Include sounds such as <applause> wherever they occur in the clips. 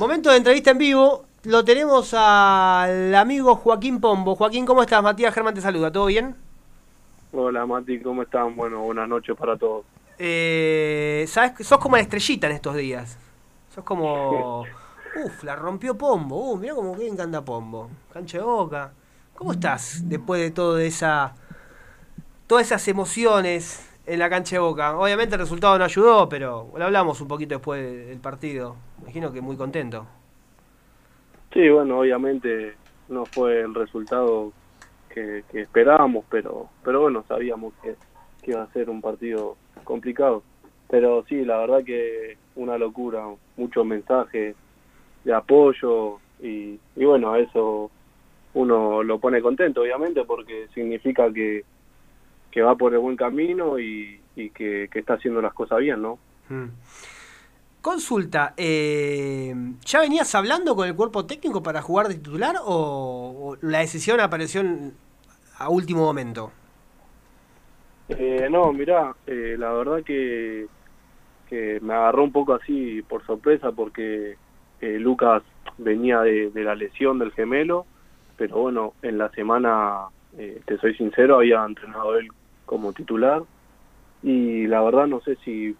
Momento de entrevista en vivo. Lo tenemos al amigo Joaquín Pombo. Joaquín, ¿cómo estás? Matías Germán te saluda. ¿Todo bien? Hola Mati, ¿cómo están? Bueno, buenas noches para todos. Eh, ¿Sabes? Sos como la estrellita en estos días. Sos como... <laughs> Uf, la rompió Pombo. Uh, mirá cómo que encanta Pombo. Cancha de boca. ¿Cómo estás después de toda esa... Todas esas emociones en la cancha de boca? Obviamente el resultado no ayudó, pero lo hablamos un poquito después del partido. Imagino que muy contento. Sí, bueno, obviamente no fue el resultado que, esperábamos, pero pero bueno, sabíamos que, iba a ser un partido complicado. Pero sí, la verdad que una locura, muchos mensajes de apoyo y, y bueno, eso uno lo pone contento, obviamente, porque significa que, que va por el buen camino y, y que, está haciendo las cosas bien, ¿no? Mm. Consulta, eh, ¿ya venías hablando con el cuerpo técnico para jugar de titular o, la decisión apareció a último momento? Eh, no, mirá, eh, la verdad que, que me agarró un poco así por sorpresa porque Lucas venía de, la lesión del gemelo, pero bueno, en la semana, te soy sincero, había entrenado él como titular y la verdad no sé si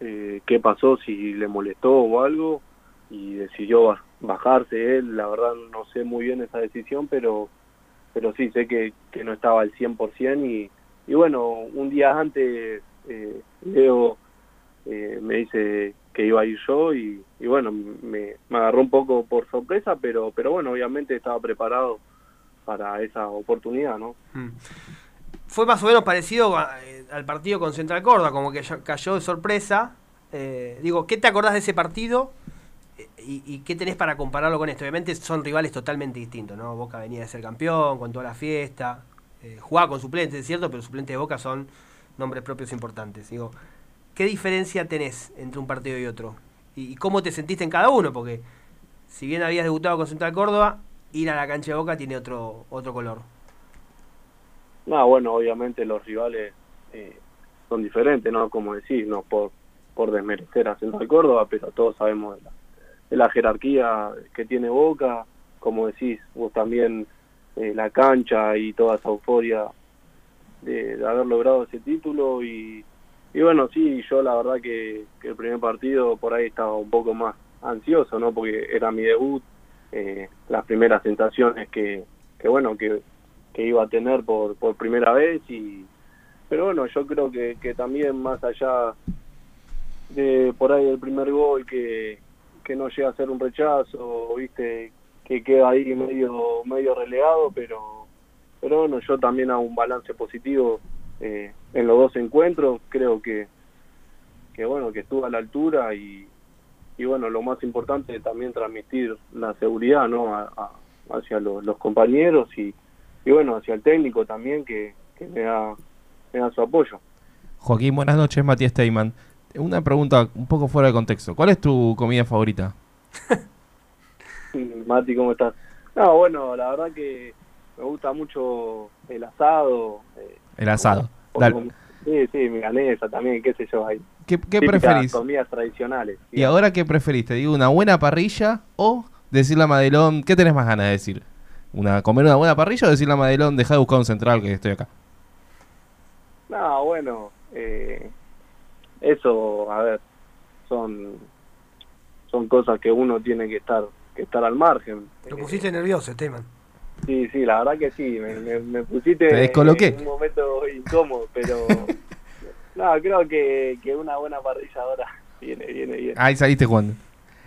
eh, qué pasó, si le molestó o algo, y decidió bajarse él. La verdad no sé muy bien esa decisión, pero pero sí sé que, que no estaba al 100% y, y bueno, un día antes eh, Leo eh, me dice que iba a ir yo y, bueno, me, me, agarró un poco por sorpresa, pero, pero bueno, obviamente estaba preparado para esa oportunidad, ¿no? Mm fue más o menos parecido eh, al partido con Central Córdoba, como que cayó de sorpresa. Eh, digo, ¿qué te acordás de ese partido eh, y, qué tenés para compararlo con esto? Obviamente son rivales totalmente distintos, ¿no? Boca venía de ser campeón, con toda la fiesta, jugaba con suplentes, es cierto, pero suplentes de Boca son nombres propios importantes. Digo, ¿qué diferencia tenés entre un partido y otro? ¿Y, y cómo te sentiste en cada uno? Porque si bien habías debutado con Central Córdoba, ir a la cancha de Boca tiene otro, otro color. No, bueno, obviamente los rivales eh, son diferentes, ¿no? Como decís, no por, por desmerecer a Central Córdoba, pero todos sabemos de la, jerarquía que tiene Boca, como decís, vos también eh, la cancha y toda esa euforia de, haber logrado ese título y, y bueno, sí, yo la verdad que, el primer partido por ahí estaba un poco más ansioso, ¿no? Porque era mi debut, eh, las primeras sensaciones que, que bueno, que que iba a tener por, por primera vez y pero bueno yo creo que, que también más allá de por ahí el primer gol que, que no llega a ser un rechazo viste que queda ahí medio medio relegado pero pero bueno yo también hago un balance positivo eh, en los dos encuentros creo que que bueno que estuvo a la altura y, y bueno lo más importante es también transmitir la seguridad no hacia los compañeros y y bueno, hacia el técnico también que, me, da, su apoyo. Joaquín, buenas noches, Matías Steyman. Una pregunta un poco fuera de contexto. ¿Cuál es tu comida favorita? <laughs> Mati, ¿cómo estás? No, bueno, la verdad que me gusta mucho el asado. Eh, el asado. sí, sí, milanesa también, qué sé yo. Ahí. ¿Qué, qué preferís? comidas tradicionales. ¿Y ahora qué preferís? ¿Te digo una buena parrilla o decirle a Madelón, qué tenés más ganas de decir? Una comer una buena parrilla o decirle a Madelón, deja de buscar un central que estoy acá? No, bueno, eh, eso, a ver, son son cosas que uno tiene que estar que estar al margen. Te pusiste nervioso, Esteban. Sí, sí, la verdad que sí, me, pusiste en un momento incómodo, pero <laughs> no, creo que, que una buena parrilla ahora viene, viene bien. Ahí saliste jugando.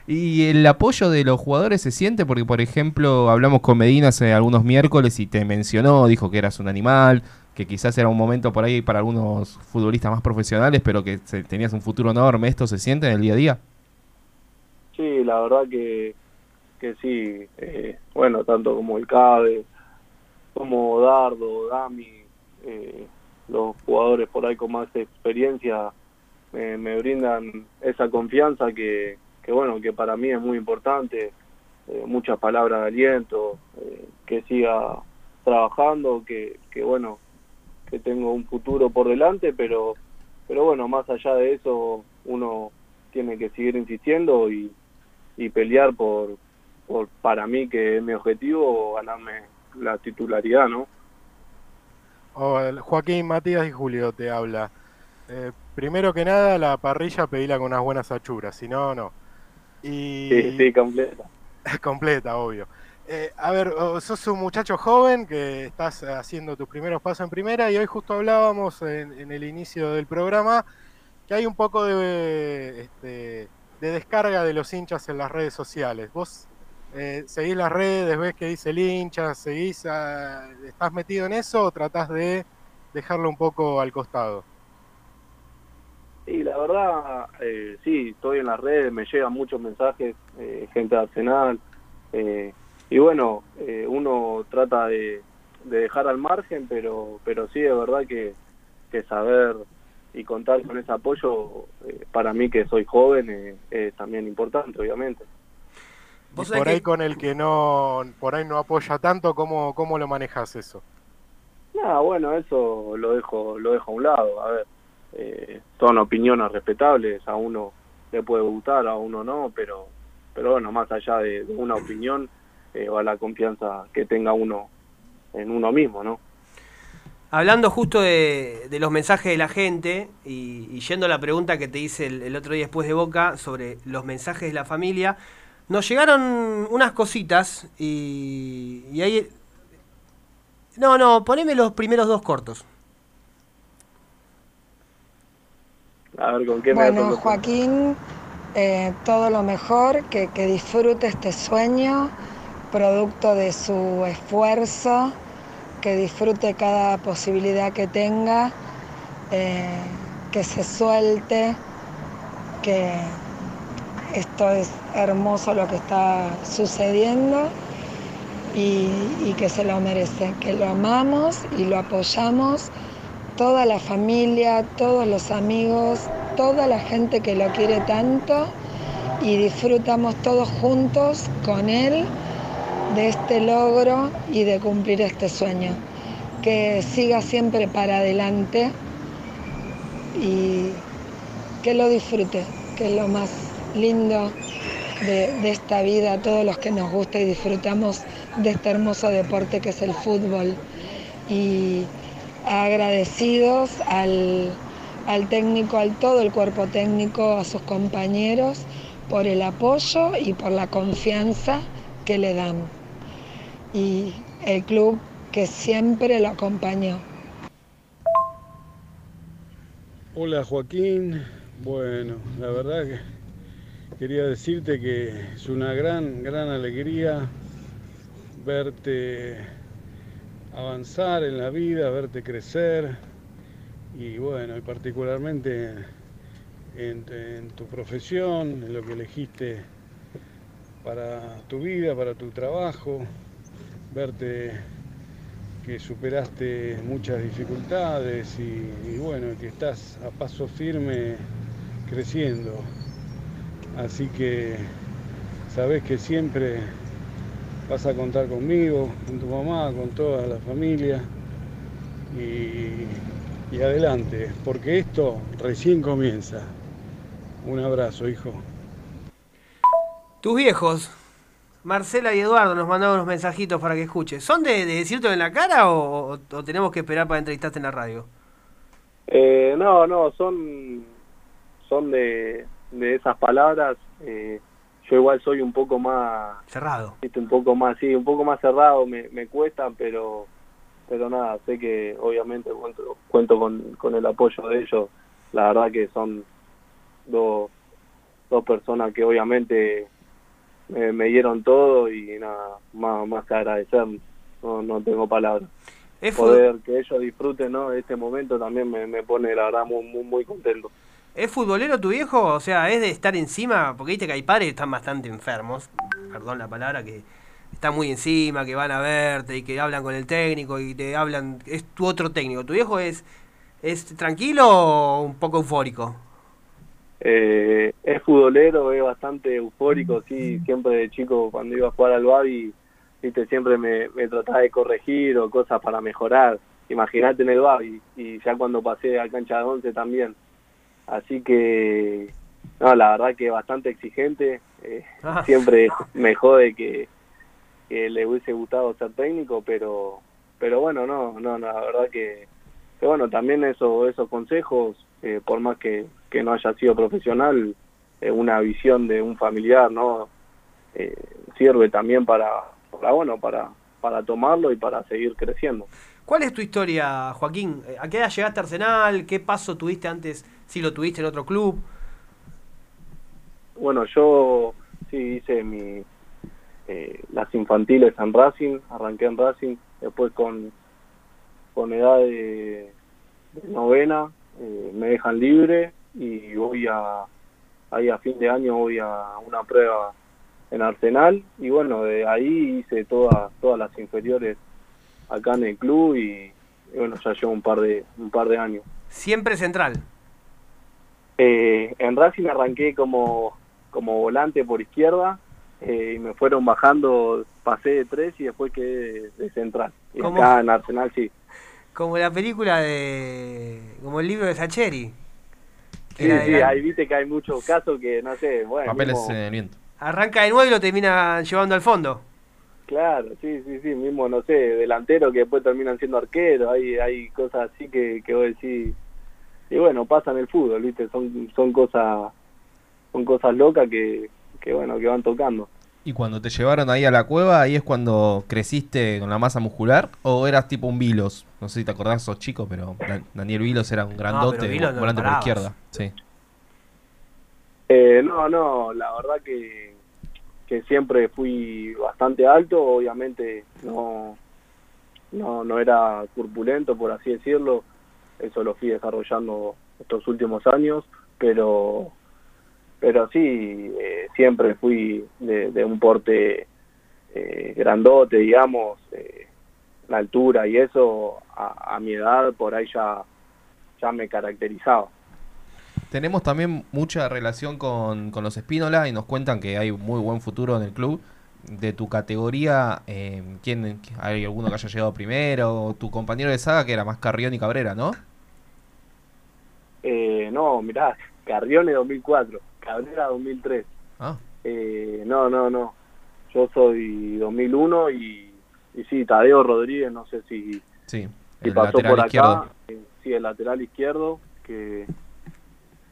¿Y el apoyo de los jugadores se siente? Porque, por ejemplo, hablamos con Medina hace algunos miércoles y te mencionó, dijo que eras un animal, que quizás era un momento por ahí para algunos futbolistas más profesionales, pero que tenías un futuro enorme. ¿Esto se siente en el día a día? Sí, la verdad que, que sí. Eh, bueno, tanto como el CABE, como Dardo, Dami, eh, los jugadores por ahí con más experiencia me brindan esa confianza que, que bueno, que para mí es muy importante, eh, muchas palabras de aliento, eh, que siga trabajando, que, que bueno, que tengo un futuro por delante, pero, pero bueno, más allá de eso, uno tiene que seguir insistiendo y, y pelear por, por, para mí que es mi objetivo, ganarme la titularidad, ¿no? Joaquín, Matías y Julio te habla. Eh, primero que nada, la parrilla pedila con unas buenas achuras, si no, no. Y... Sí, sí, completa. <laughs> completa, obvio. Eh, a ver, sos un muchacho joven que estás haciendo tus primeros pasos en primera y hoy justo hablábamos en, el inicio del programa que hay un poco de, este, de descarga de los hinchas en las redes sociales. Vos eh, seguís las redes, ves que dice el hincha, seguís, estás metido en eso o tratás de dejarlo un poco al costado. Sí, la verdad, eh, sí, estoy en las redes, me llegan muchos mensajes, eh, gente de Arsenal, eh, y bueno, eh, uno trata de, dejar al margen, pero pero sí es verdad que, que saber y contar con ese apoyo, eh, para mí que soy joven, es también importante, obviamente. Y por ahí con el que no por ahí no apoya tanto, ¿cómo, cómo lo manejas eso? Nada, bueno, eso lo dejo lo dejo a un lado. A ver, eh, son opiniones respetables, a uno le puede gustar, a uno no, pero pero bueno, más allá de una opinión, eh, o a la confianza que tenga uno en uno mismo, ¿no? Hablando justo de, los mensajes de la gente y, yendo a la pregunta que te hice el, otro día después de Boca sobre los mensajes de la familia, nos llegaron unas cositas y, y ahí... No, no, poneme los primeros dos cortos. A ver, ¿con qué bueno, Joaquín, eh, todo lo mejor, que, que disfrute este sueño producto de su esfuerzo, que disfrute cada posibilidad que tenga, eh, que se suelte, que esto es hermoso lo que está sucediendo y, y que se lo merece, que lo amamos y lo apoyamos, toda la familia, todos los amigos, toda la gente que lo quiere tanto y disfrutamos todos juntos con él de este logro y de cumplir este sueño. Que siga siempre para adelante y que lo disfrute, que es lo más lindo de, esta vida, todos los que nos gusta y disfrutamos de este hermoso deporte que es el fútbol. Y agradecidos al, al técnico, al todo el cuerpo técnico, a sus compañeros por el apoyo y por la confianza que le dan y el club que siempre lo acompañó. Hola Joaquín, bueno, la verdad que quería decirte que es una gran, gran alegría verte avanzar en la vida, verte crecer y bueno, y particularmente en, tu profesión, en lo que elegiste para tu vida, para tu trabajo verte que superaste muchas dificultades y, bueno, que estás a paso firme creciendo. Así que sabes que siempre vas a contar conmigo, con tu mamá, con toda la familia y, y adelante, porque esto recién comienza. Un abrazo, hijo. Tus viejos Marcela y Eduardo nos mandaron unos mensajitos para que escuches. ¿Son de, de decirte en la cara o, tenemos que esperar para entrevistarte en la radio? Eh, no, no, son, son de, de esas palabras. Eh, yo igual soy un poco más... Cerrado. Un poco más, sí, un poco más cerrado, me, me cuesta, pero pero nada, sé que obviamente cuento, cuento con, con el apoyo de ellos. La verdad que son dos, dos personas que obviamente me, dieron todo y nada, más, más que agradecer, no, no tengo palabras. Poder que ellos disfruten ¿no? este momento también me, me pone la verdad muy, muy, muy contento. ¿Es futbolero tu viejo? O sea, ¿es de estar encima? Porque viste que hay padres que están bastante enfermos, perdón la palabra, que están muy encima, que van a verte y que hablan con el técnico y te hablan, es tu otro técnico. ¿Tu viejo es, es tranquilo o un poco eufórico? Eh, es futbolero, es bastante eufórico, sí, siempre de chico cuando iba a jugar al Babi, viste, siempre me, me trataba de corregir o cosas para mejorar. Imagínate en el Babi y ya cuando pasé a cancha de once también. Así que, no, la verdad que bastante exigente, Eh, ah. Siempre me jode que, le hubiese gustado ser técnico, pero pero bueno, no, no, la verdad que, bueno, también eso, esos consejos, eh, por más que, que no haya sido profesional, una visión de un familiar, ¿no? sirve también para, para, bueno, para, para tomarlo y para seguir creciendo. ¿Cuál es tu historia, Joaquín? ¿A qué edad llegaste a Arsenal? ¿Qué paso tuviste antes, si lo tuviste en otro club? Bueno, yo sí hice mi, eh, las infantiles en Racing, arranqué en Racing, después con, con edad de, novena eh, me dejan libre y voy a, ahí a fin de año voy a una prueba en Arsenal y bueno, de ahí hice todas todas las inferiores acá en el club y, bueno, ya llevo un par de un par de años. ¿Siempre central? Eh, en Racing arranqué como, como volante por izquierda eh, y me fueron bajando, pasé de tres y después quedé de, central. Y acá en Arsenal sí. Como la película de... como el libro de Sacheri. Sí, sí, ahí viste que hay muchos casos que, no sé, bueno... Papeles en el viento. Arranca de nuevo y lo termina llevando al fondo. Claro, sí, sí, sí, mismo, no sé, delantero que después terminan siendo arquero, hay, hay cosas así que, que vos decís, y bueno, pasa en el fútbol, viste, son, son cosas, son cosas locas que, que bueno, que van tocando. ¿Y cuando te llevaron ahí a la cueva, ahí es cuando creciste con la masa muscular? ¿O eras tipo un Vilos? No sé si te acordás, sos chico, pero Daniel Vilos era un grandote, volante por izquierda. Sí. Eh, no, no, la verdad que que siempre fui bastante alto, obviamente no, no, no era corpulento, por así decirlo, eso lo fui desarrollando estos últimos años, pero pero sí, eh, siempre fui de, un porte eh, grandote, digamos, eh, la altura y eso a, a mi edad por ahí ya, ya me caracterizaba. Tenemos también mucha relación con, con los Espínola y nos cuentan que hay muy buen futuro en el club. De tu categoría, eh, ¿quién, ¿hay alguno que haya llegado primero? Tu compañero de saga que era más Carrión y Cabrera, ¿no? Eh, no, mirá, Carrión es 2004, Cabrera 2003. Ah. Eh, no, no, no. Yo soy 2001 y, y sí, Tadeo Rodríguez, no sé si, sí, si pasó por acá. Izquierdo. Eh, sí, el lateral izquierdo, que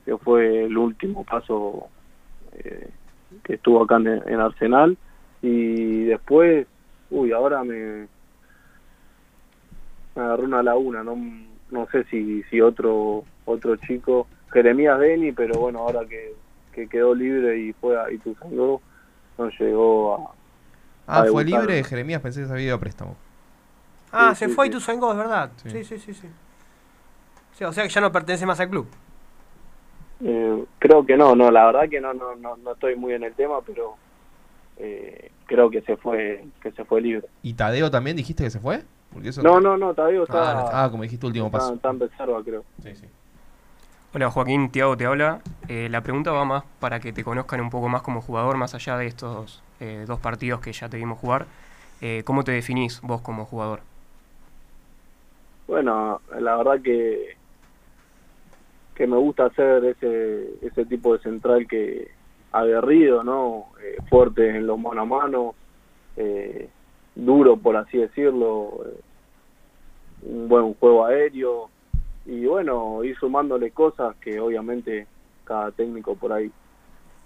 que fue el último paso eh, que estuvo acá en, Arsenal. Y después, uy, ahora me, me agarró una laguna, no, no sé si, si otro otro chico, Jeremías Beni, pero bueno, ahora que, que quedó libre y fue a Ituzaingó, no llegó a... Ah, fue libre Jeremías, pensé que se había ido a préstamo. Ah, se fue a Ituzaingó, es verdad. Sí, sí, sí, sí. O sea que ya no pertenece más al club. Eh, creo que no, no, la verdad que no, no, no, no estoy muy en el tema, pero eh, creo que se fue, que se fue libre. ¿Y Tadeo también dijiste que se fue? no, no, no, Tadeo está. Ah, ah, como dijiste último paso. Está en reserva, creo. Sí, sí. Hola Joaquín, Tiago te habla. Eh, la pregunta va más para que te conozcan un poco más como jugador, más allá de estos dos partidos que ya te vimos jugar. ¿Cómo te definís vos como jugador? Bueno, la verdad que que me gusta hacer ese, ese tipo de central que aguerrido, ¿no? Fuerte en los mano a mano, eh, duro por así decirlo, eh, un buen juego aéreo y bueno, ir sumándole cosas que obviamente cada técnico por ahí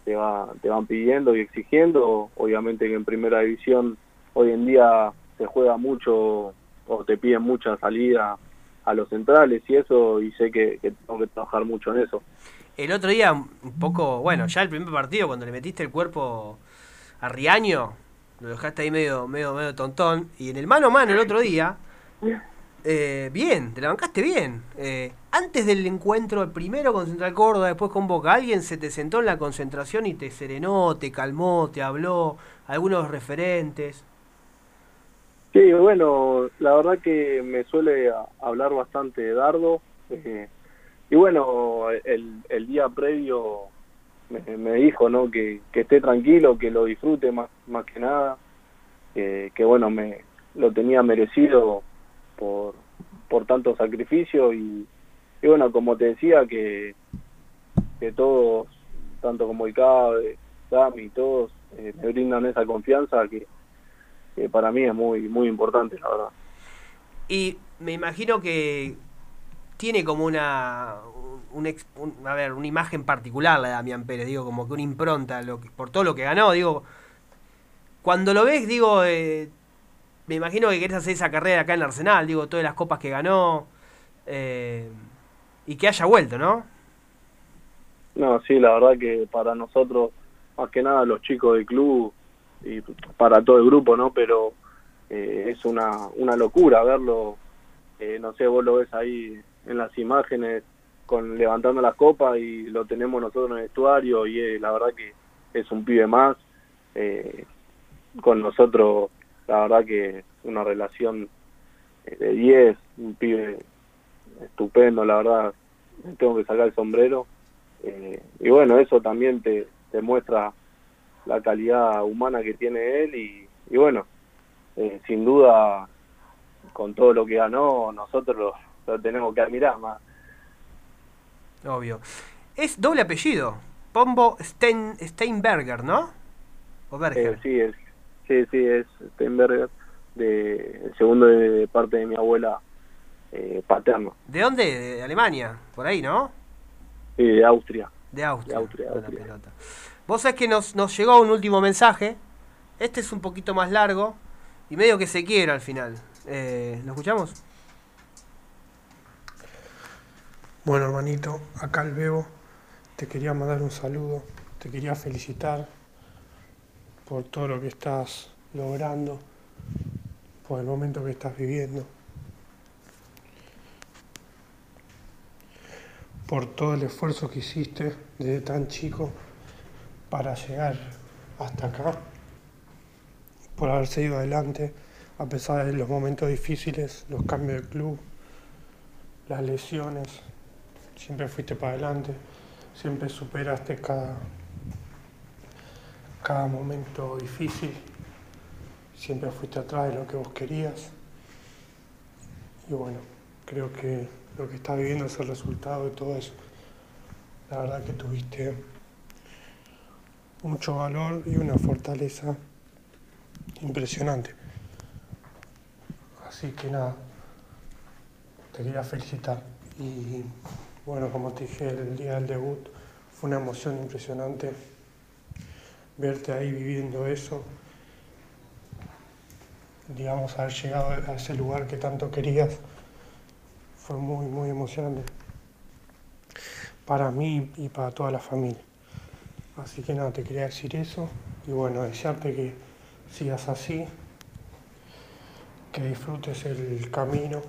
te va te van pidiendo y exigiendo, obviamente que en primera división hoy en día se juega mucho o te piden mucha salida a los centrales y eso, y sé que, tengo que trabajar mucho en eso. El otro día, un poco, bueno, ya el primer partido, cuando le metiste el cuerpo a lo dejaste ahí medio, medio, medio tontón, y en el mano a mano el otro día, eh, bien, te la bancaste bien. Eh, antes del encuentro, el primero con Central Córdoba, después con Boca, alguien se te sentó en la concentración y te serenó, te calmó, te habló, algunos referentes. Sí, bueno, la verdad que me suele hablar bastante de Dardo. Eh, y bueno, el día previo me, dijo ¿no? Que, que, esté tranquilo, que lo disfrute más, más que nada. que bueno, me lo tenía merecido por, por tanto sacrificio. Y, y bueno, como te decía, que, que todos, tanto como el CABE, Dami y todos eh, me brindan esa confianza que, para mí es muy, muy importante, la verdad. Y me imagino que tiene como una un, a ver, una imagen particular la de Damián Pérez, digo, como que una impronta lo por todo lo que ganó, digo, cuando lo ves, digo, eh, me imagino que querés hacer esa carrera acá en Arsenal, digo, todas las copas que ganó eh, y que haya vuelto, ¿no? No, sí, la verdad que para nosotros, más que nada los chicos del club y para todo el grupo, ¿no? Pero eh, es una, una locura verlo, no sé, vos lo ves ahí en las imágenes con levantando la copa y lo tenemos nosotros en el estuario y la verdad que es un pibe más. Eh, con nosotros, la verdad que una relación eh, de 10, un pibe estupendo, la verdad, tengo que sacar el sombrero. Eh, y bueno, eso también te, te, muestra la calidad humana que tiene él y, y bueno, sin duda, con todo lo que ganó, nosotros lo, lo tenemos que admirar más Obvio. Es doble apellido. Pombo Steinberger, ¿no? ¿O eh, sí, es, sí, sí, es Steinberger. De, el segundo de, parte de mi abuela eh, paterna. ¿De dónde? De Alemania, por ahí, ¿no? Sí, de Austria. De Austria. Vos sabés que nos, nos llegó un último mensaje. Este es un poquito más largo y medio que se quiera al final. Eh, ¿Lo escuchamos? Bueno, hermanito, acá el Bebo, te quería mandar un saludo, te quería felicitar por todo lo que estás logrando, por el momento que estás viviendo, por todo el esfuerzo que hiciste desde tan chico para llegar hasta acá, por haberse ido adelante a pesar de los momentos difíciles, los cambios de club, las lesiones siempre fuiste para adelante, siempre superaste cada, cada momento difícil, siempre fuiste atrás de lo que vos querías. Y bueno, creo que lo que estás viviendo es el resultado de todo eso. La verdad que tuviste mucho valor y una fortaleza impresionante. Así que nada, te quería felicitar y bueno, como te dije, el día del debut fue una emoción impresionante verte ahí viviendo eso, digamos, haber llegado a ese lugar que tanto querías, fue muy, muy emocionante para mí y para toda la familia. Así que nada, te quería decir eso y bueno, desearte que sigas así, que disfrutes el camino,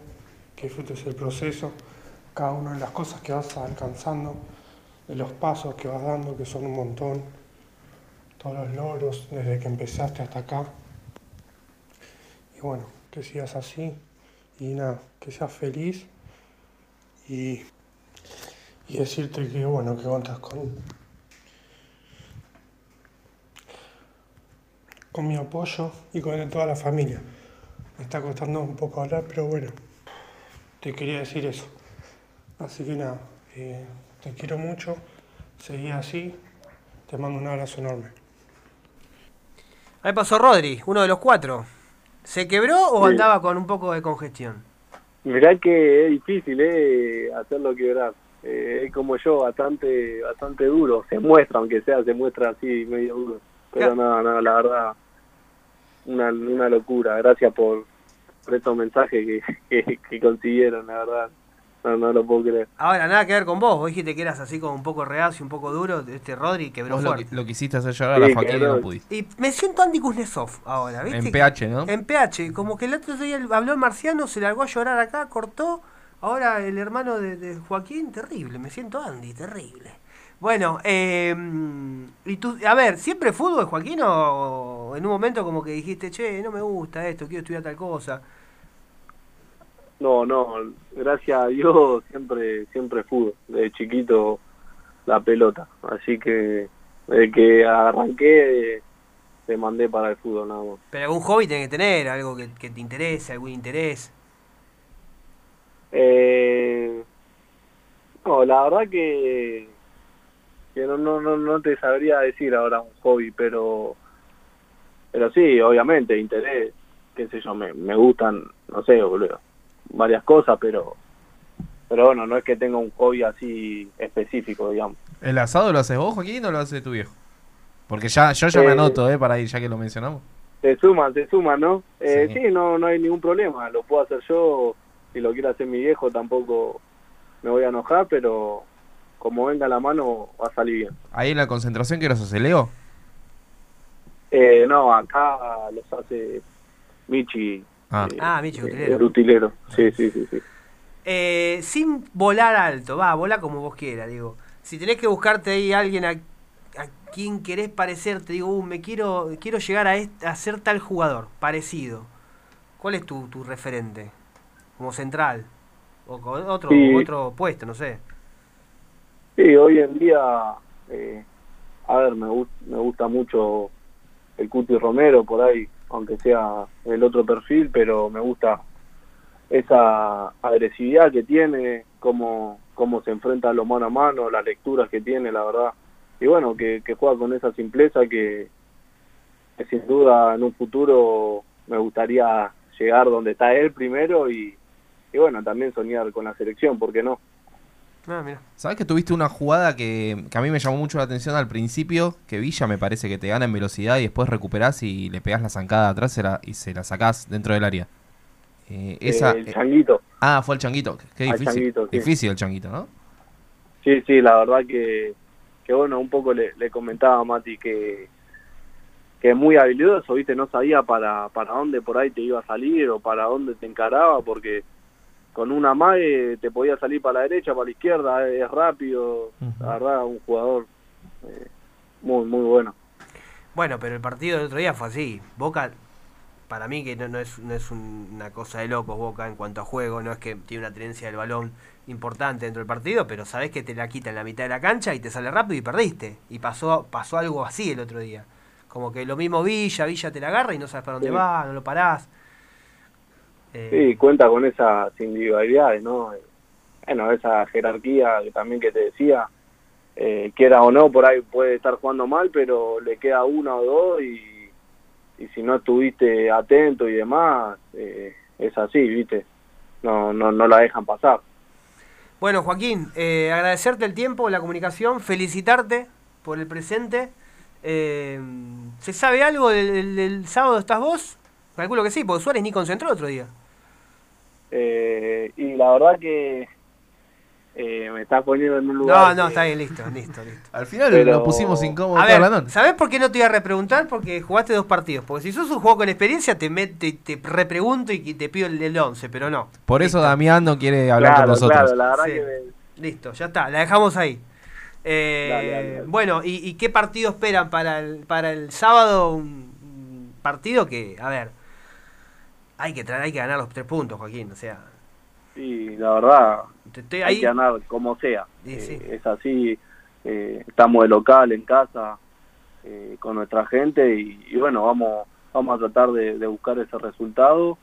que disfrutes el proceso cada una de las cosas que vas alcanzando, de los pasos que vas dando, que son un montón, todos los logros desde que empezaste hasta acá. Y bueno, que sigas así y nada, que seas feliz y, y decirte que bueno, que contas con, con mi apoyo y con toda la familia. Me está costando un poco hablar, pero bueno, te quería decir eso. Así que nada, eh, te quiero mucho, seguí así, te mando un abrazo enorme. Ahí pasó Rodri, uno de los cuatro. ¿Se quebró o andaba con un poco de congestión? Mirá que es difícil eh, hacerlo quebrar. Eh, es como yo, bastante bastante duro. Se muestra, aunque sea, se muestra así medio duro. Pero nada, nada, la verdad, una, una locura. Gracias por, por estos mensajes que, <laughs> que consiguieron, la verdad. No, no lo puedo creer. Ahora, nada que ver con vos. Vos dijiste que eras así como un poco reacio, un poco duro. Este Rodri quebró vos fuerte. Lo, lo quisiste hacer llorar a la Joaquín y no pudiste. Y me siento Andy Kuznetsov ahora, ¿viste? En PH, ¿no? En PH. Como que el otro día habló el marciano, se largó a llorar acá, cortó. Ahora el hermano de, Joaquín, terrible. Me siento Andy, terrible. Bueno, eh, y tú, a ver, ¿siempre fútbol, Joaquín? O en un momento como que dijiste, che, no me gusta esto, quiero estudiar tal cosa? No, no, gracias a Dios siempre siempre fútbol, de chiquito la pelota, así que desde que arranqué te mandé para el fútbol nada más. Pero algún hobby tiene que tener, algo que, te interese, algún interés. Eh, no, la verdad que que no, no, no, no te sabría decir ahora un hobby, pero pero sí, obviamente, interés, qué sé yo, me, me gustan, no sé, boludo, varias cosas, pero pero bueno, no es que tenga un hobby así específico, digamos. ¿El asado lo haces vos, Joaquín, o lo hace tu viejo? Porque ya yo ya me Eh, anoto, ¿eh? Para ir, ya que lo mencionamos. Se suman, se suman, ¿no? Eh, Sí. sí. no, no hay ningún problema, lo puedo hacer yo, si lo quiere hacer mi viejo tampoco me voy a enojar, pero como venga la mano va a salir bien. Ahí en la concentración que los hace Leo. Eh, no, acá los hace Michi. Ah. eh, Ah, Michi, eh, utilero. el utilero. Sí, sí, sí, sí. Eh, sin volar alto, va, vola como vos quieras, digo. Si tenés que buscarte ahí alguien a, a quien querés parecer, te digo, uh, me quiero, quiero llegar a, est- a ser tal jugador, parecido. ¿Cuál es tu, tu referente? Como central. O con otro, Sí. otro puesto, no sé. Sí, hoy en día, eh, a ver, me, me gusta mucho el Cuti Romero por ahí, aunque sea el otro perfil, pero me gusta esa agresividad que tiene, cómo, cómo se enfrenta a lo mano a mano, las lecturas que tiene, la verdad. Y bueno, que, que juega con esa simpleza que, que sin duda en un futuro me gustaría llegar donde está él primero y, y bueno, también soñar con la selección, ¿por qué no? Ah, mira. ¿Sabes que tuviste una jugada que, que a mí me llamó mucho la atención al principio? Que Villa me parece que te gana en velocidad y después recuperás y le pegás la zancada atrás se la- y se la sacás dentro del área. Eh, esa, el eh, changuito. ah, fue el changuito. Qué Al difícil. Changuito, sí. Difícil el changuito, ¿no? Sí, sí, la verdad que, que bueno, un poco le, le comentaba a Mati que, que es muy habilidoso, ¿viste? No sabía para, para dónde por ahí te iba a salir o para dónde te encaraba, porque con una mague te podía salir para la derecha, para la izquierda, es rápido, la verdad, un jugador eh, muy, muy bueno. Bueno, pero el partido del otro día fue así. Boca, para mí que no, no es, no es un- una cosa de locos Boca en cuanto a juego, no es que tiene una tenencia del balón importante dentro del partido, pero sabés que te la quita en la mitad de la cancha y te sale rápido y perdiste. Y pasó, pasó algo así el otro día. Como que lo mismo Villa, Villa te la agarra y no sabes para dónde Sí. va, no lo parás. Eh, Sí, cuenta con esas individualidades, ¿no? Bueno, esa jerarquía que también que te decía, eh, quiera o no, por ahí puede estar jugando mal, pero le queda una o dos y, y si no estuviste atento y demás, eh, es así, ¿viste? No, no, no la dejan pasar. Bueno, Joaquín, eh, agradecerte el tiempo, la comunicación, felicitarte por el presente. Eh, ¿Se sabe algo del, del- del sábado estás vos? Calculo que sí, porque Suárez ni concentró el otro día. Eh, y la verdad que eh, me estás poniendo en un No, lugar... no, que- está bien, listo, listo, listo. Al final Pero- nos pusimos incómodos A ver, la. ¿sabés por qué no te iba a repreguntar? Porque jugaste dos partidos. Porque si sos un juego con experiencia, te, met- te, te repregunto y te pido el del 11, pero no. Por eso. Damián no quiere hablar Claro, con nosotros. claro, la verdad Sí. que me- Listo, ya está, la dejamos ahí. Eh, Dale, dale, dale. Bueno, ¿y, y qué partido esperan para el, para el sábado? Un partido que, a ver, hay que traer, hay que ganar los tres puntos, Joaquín. O sea, Sí, la verdad, estoy hay ahí. que ganar como sea. Sí, Eh, sí. Es así, eh, estamos de local en casa eh, con nuestra gente y, y bueno, vamos vamos a tratar de, de buscar ese resultado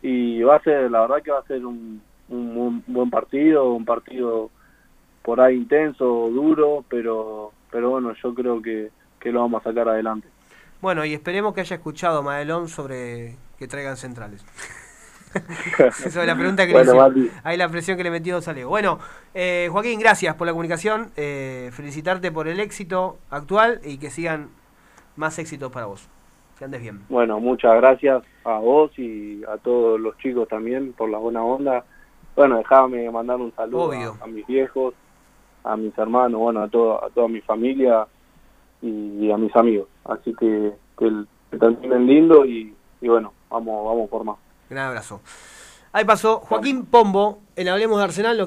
y va a ser, la verdad que va a ser un, un, un buen partido, un partido por ahí intenso, duro, pero pero bueno, yo creo que, que lo vamos a sacar adelante. Bueno, y esperemos que haya escuchado Madelón sobre que traigan centrales. <laughs> Esa es la pregunta que Bueno, le hice. Ahí la presión que le metió salió. Bueno, eh, Joaquín, gracias por la comunicación. eh, felicitarte por el éxito actual y que sigan más éxitos para vos. Que andes bien. Bueno, muchas gracias a vos y a todos los chicos también por la buena onda. Bueno, déjame mandar un saludo a, a mis viejos, a mis hermanos, bueno, a, todo, a toda mi familia y, a mis amigos. Así que que, que terminen lindo y, y bueno, vamos, vamos por más. Gran abrazo. Ahí pasó Joaquín Pombo en Hablemos de Arsenal.